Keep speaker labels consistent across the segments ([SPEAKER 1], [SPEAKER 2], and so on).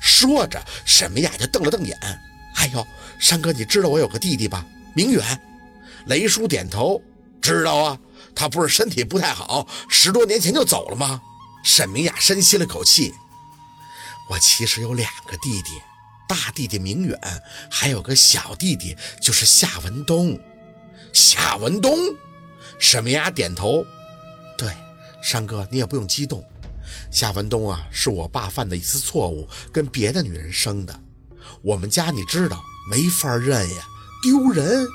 [SPEAKER 1] 说着，沈明雅就瞪了瞪眼。哎呦，山哥，你知道我有个弟弟吧？明远。雷叔点头，知道啊。他不是身体不太好，十多年前就走了吗？沈明雅深吸了口气。我其实有两个弟弟，大弟弟明远，还有个小弟弟，就是夏文东。夏文东。沈明雅点头。对，山哥，你也不用激动。夏文东啊，是我爸犯的一次错误，跟别的女人生的。我们家你知道，没法认呀，丢人。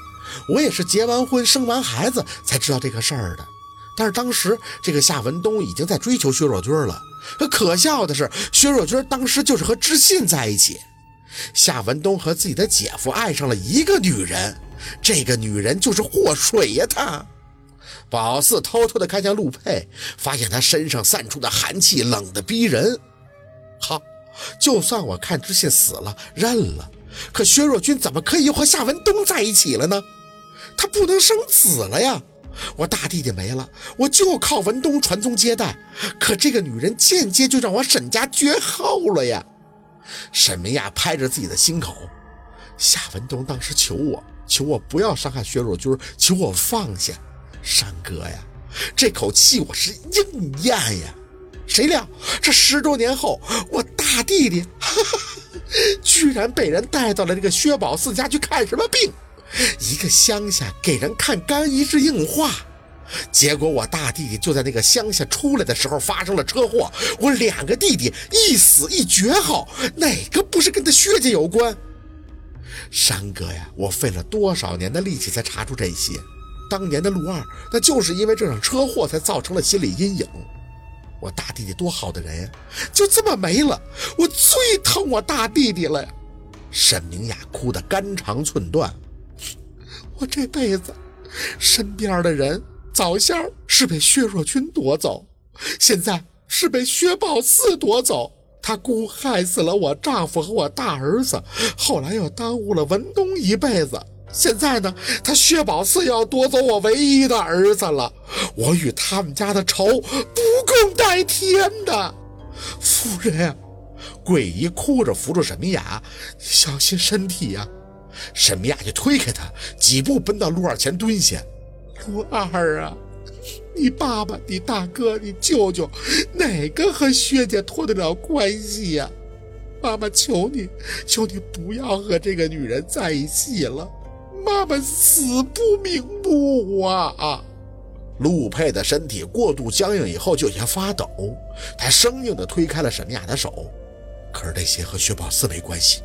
[SPEAKER 1] 我也是结完婚、生完孩子才知道这个事儿的。但是当时这个夏文东已经在追求薛若君了。可笑的是，薛若君当时就是和知信在一起。夏文东和自己的姐夫爱上了一个女人，这个女人就是祸水呀！他。宝四偷偷地看向陆佩，发现他身上散出的寒气冷得逼人。好，就算我看知信死了，认了。可薛若君怎么可以和夏文东在一起了呢？他不能生子了呀！我大弟弟没了，我就靠文东传宗接代。可这个女人间接就让我沈家绝后了呀！沈明雅拍着自己的心口，夏文东当时求我，求我不要伤害薛若君，求我放下。山哥呀，这口气我是硬咽呀！谁料这十多年后，我大弟弟哈哈 居然被人带到了这个薛宝四家去看什么病？一个乡下给人看肝移植硬化，结果我大弟弟就在那个乡下出来的时候发生了车祸，我两个弟弟一死一绝后，哪个不是跟他薛家有关？山哥呀，我费了多少年的力气才查出这些。当年的陆二，那就是因为这场车祸才造成了心理阴影。我大弟弟多好的人呀，就这么没了。我最疼我大弟弟了呀！沈明雅哭得肝肠寸断。我这辈子身边的人，早先是被薛若君夺走，现在是被薛宝四夺走。他姑害死了我丈夫和我大儿子，后来又耽误了文东一辈子。现在呢，他薛宝四要夺走我唯一的儿子了，我与他们家的仇不共戴天的。夫人，桂姨哭着扶住沈明雅，小心身体呀。沈明雅就推开他，几步奔到陆二前蹲下。陆二啊，你爸爸、你大哥、你舅舅，哪个和薛家脱得了关系呀？妈妈求你，求你不要和这个女人在一起了。他们死不瞑目啊！陆佩的身体过度僵硬以后就有些发抖，他生硬地推开了沈明雅的手。可是这些和薛宝四没关系。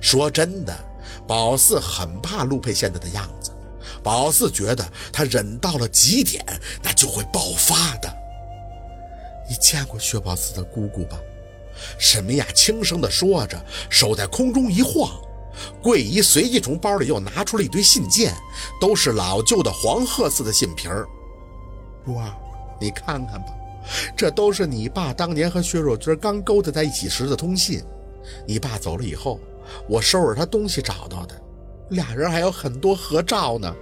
[SPEAKER 1] 说真的，宝四很怕陆佩现在的样子。宝四觉得他忍到了极点，那就会爆发的。你见过薛宝四的姑姑吧？沈明雅轻声地说着，手在空中一晃。桂姨随即从包里又拿出了一堆信件，都是老旧的黄褐色的信皮儿。陆二，你看看吧，这都是你爸当年和薛若君刚勾搭在一起时的通信。你爸走了以后，我收拾他东西找到的，俩人还有很多合照呢。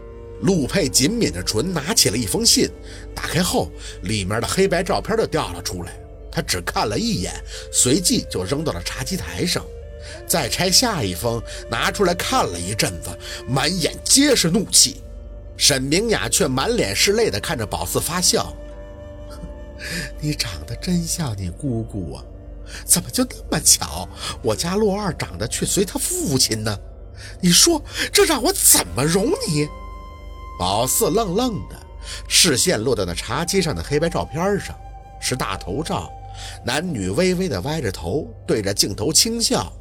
[SPEAKER 1] 陆佩紧抿着唇，拿起了一封信，打开后，里面的黑白照片就掉了出来。他只看了一眼，随即就扔到了茶几台上。再拆下一封，拿出来看了一阵子，满眼皆是怒气。沈明雅却满脸是泪地看着宝四发笑：“ 你长得真像你姑姑啊，怎么就那么巧？我家洛二长得却随他父亲呢？你说这让我怎么容你？”宝四愣愣的，视线落在那茶几上的黑白照片上，是大头照，男女微微的歪着头，对着镜头轻笑。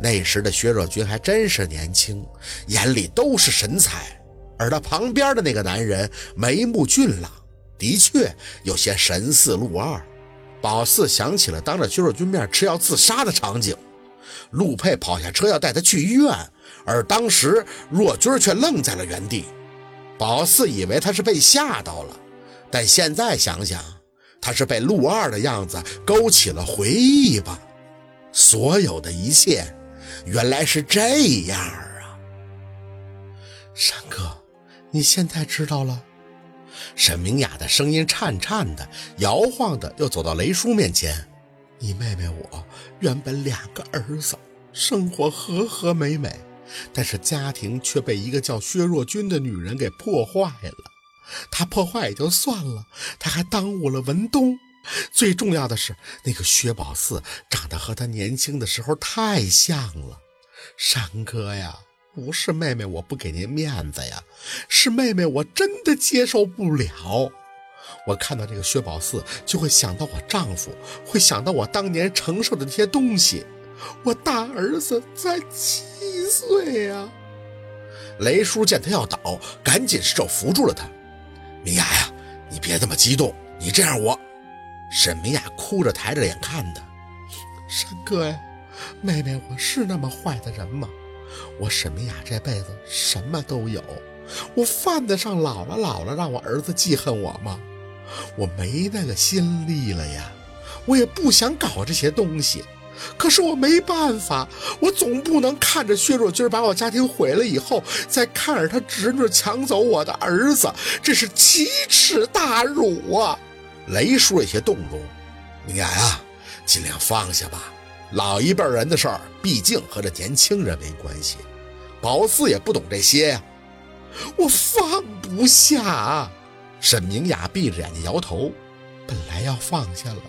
[SPEAKER 1] 那时的薛若君还真是年轻，眼里都是神采，而他旁边的那个男人眉目俊朗，的确有些神似陆二。宝四想起了当着薛若君面吃药自杀的场景，陆佩跑下车要带他去医院，而当时若君却愣在了原地。宝四以为他是被吓到了，但现在想想，他是被陆二的样子勾起了回忆吧。所有的一切，原来是这样啊！山哥，你现在知道了。沈明雅的声音颤颤的、摇晃的，又走到雷叔面前。你妹妹我原本两个儿子，生活和和美美，但是家庭却被一个叫薛若君的女人给破坏了。她破坏也就算了，她还耽误了文东。最重要的是，那个薛宝四长得和他年轻的时候太像了。山哥呀，不是妹妹我不给您面子呀，是妹妹我真的接受不了。我看到这个薛宝四，就会想到我丈夫，会想到我当年承受的那些东西。我大儿子才七岁呀！雷叔见他要倒，赶紧伸手扶住了他。明雅呀，你别这么激动，你这样我……沈明雅哭着抬着脸看他。山哥呀，妹妹我是那么坏的人吗？我沈明雅这辈子什么都有，我犯得上老了老了让我儿子记恨我吗？我没那个心力了呀，我也不想搞这些东西，可是我没办法，我总不能看着薛若君把我家庭毁了以后，再看着他侄女抢走我的儿子，这是奇耻大辱啊！雷叔有些动容，明雅呀，尽量放下吧，老一辈人的事儿，毕竟和这年轻人没关系，宝四也不懂这些呀，我放不下。沈明雅闭着眼睛摇头，本来要放下了，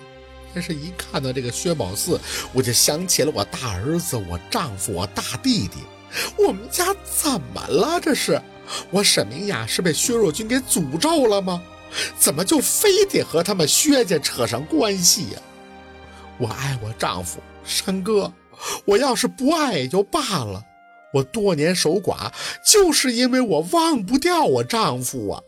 [SPEAKER 1] 但是一看到这个薛宝四，我就想起了我大儿子、我丈夫、我大弟弟。我们家怎么了？这是我沈明雅是被薛若君给诅咒了吗？怎么就非得和他们薛家扯上关系呀？我爱我丈夫山哥，我要是不爱也就罢了，我多年守寡，就是因为我忘不掉我丈夫啊。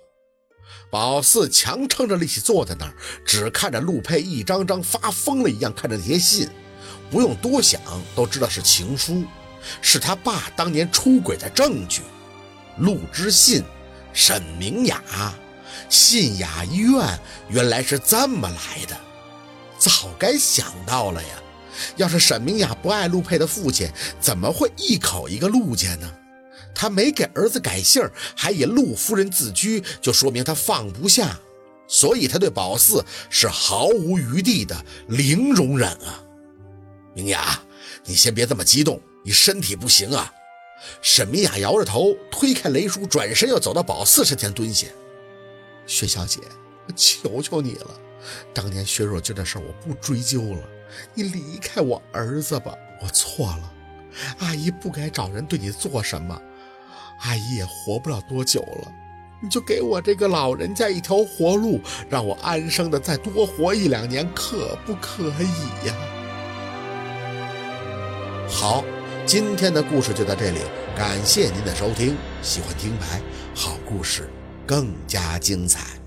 [SPEAKER 1] 宝四强撑着力气坐在那儿，只看着陆佩一张张发疯了一样看着那些信，不用多想都知道是情书，是他爸当年出轨的证据。陆之信，沈明雅，信雅医院原来是这么来的，早该想到了呀。要是沈明雅不爱陆佩的父亲，怎么会一口一个陆家呢？他没给儿子改姓，还以陆夫人自居，就说明他放不下，所以他对宝四是毫无余地的零容忍啊！明雅，你先别这么激动，你身体不行啊！沈明雅摇着头，推开雷叔，转身要走到宝四身前蹲下。薛小姐，我求求你了，当年薛若君的事我不追究了，你离开我儿子吧，我错了，阿姨不该找人对你做什么。阿姨也活不了多久了，你就给我这个老人家一条活路，让我安生的再多活一两年，可不可以呀？好，今天的故事就到这里，感谢您的收听。喜欢听牌，好故事更加精彩。